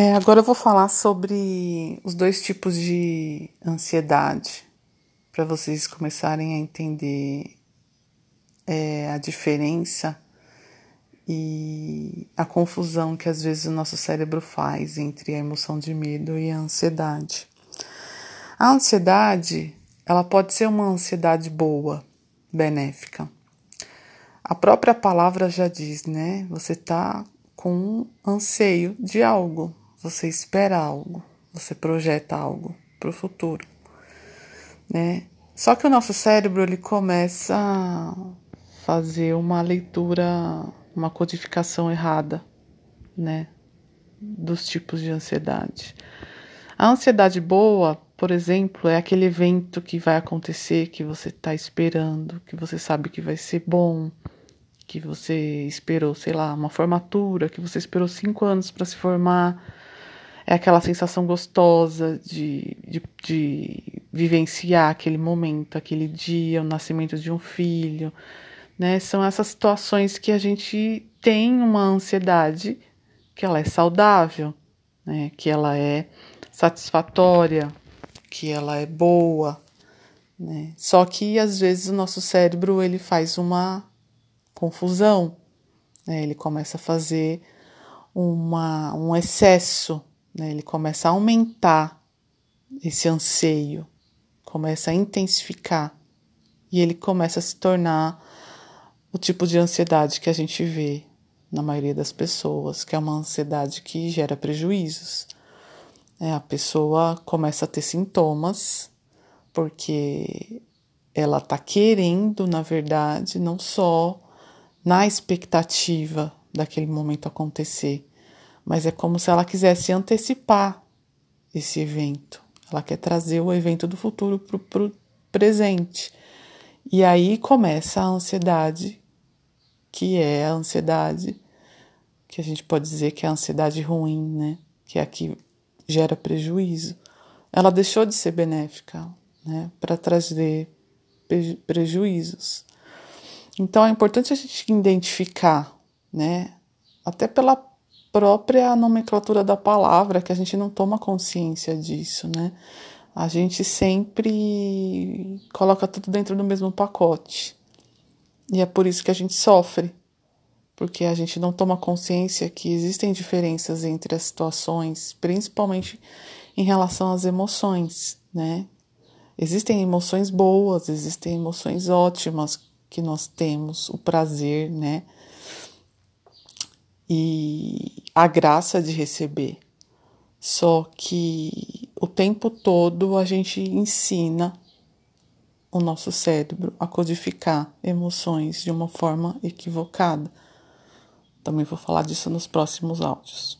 É, agora eu vou falar sobre os dois tipos de ansiedade, para vocês começarem a entender é, a diferença e a confusão que às vezes o nosso cérebro faz entre a emoção de medo e a ansiedade. A ansiedade, ela pode ser uma ansiedade boa, benéfica. A própria palavra já diz, né? Você está com anseio de algo, você espera algo, você projeta algo para o futuro, né? Só que o nosso cérebro ele começa a fazer uma leitura, uma codificação errada, né, dos tipos de ansiedade. A ansiedade boa, por exemplo, é aquele evento que vai acontecer, que você está esperando, que você sabe que vai ser bom, que você esperou, sei lá, uma formatura, que você esperou cinco anos para se formar é aquela sensação gostosa de, de, de, vivenciar aquele momento, aquele dia, o nascimento de um filho, né? São essas situações que a gente tem uma ansiedade que ela é saudável, né? Que ela é satisfatória, que ela é boa, né? Só que às vezes o nosso cérebro ele faz uma confusão, né? Ele começa a fazer uma, um excesso né? Ele começa a aumentar esse anseio, começa a intensificar e ele começa a se tornar o tipo de ansiedade que a gente vê na maioria das pessoas, que é uma ansiedade que gera prejuízos. É, a pessoa começa a ter sintomas porque ela está querendo, na verdade, não só na expectativa daquele momento acontecer, mas é como se ela quisesse antecipar esse evento. Ela quer trazer o evento do futuro para o presente. E aí começa a ansiedade, que é a ansiedade que a gente pode dizer que é a ansiedade ruim, né? Que é a que gera prejuízo. Ela deixou de ser benéfica, né? Para trazer prejuízos. Então é importante a gente identificar, né? Até pela própria nomenclatura da palavra, que a gente não toma consciência disso, né? A gente sempre coloca tudo dentro do mesmo pacote. E é por isso que a gente sofre, porque a gente não toma consciência que existem diferenças entre as situações, principalmente em relação às emoções, né? Existem emoções boas, existem emoções ótimas que nós temos, o prazer, né? e a graça de receber. Só que o tempo todo a gente ensina o nosso cérebro a codificar emoções de uma forma equivocada. Também vou falar disso nos próximos áudios.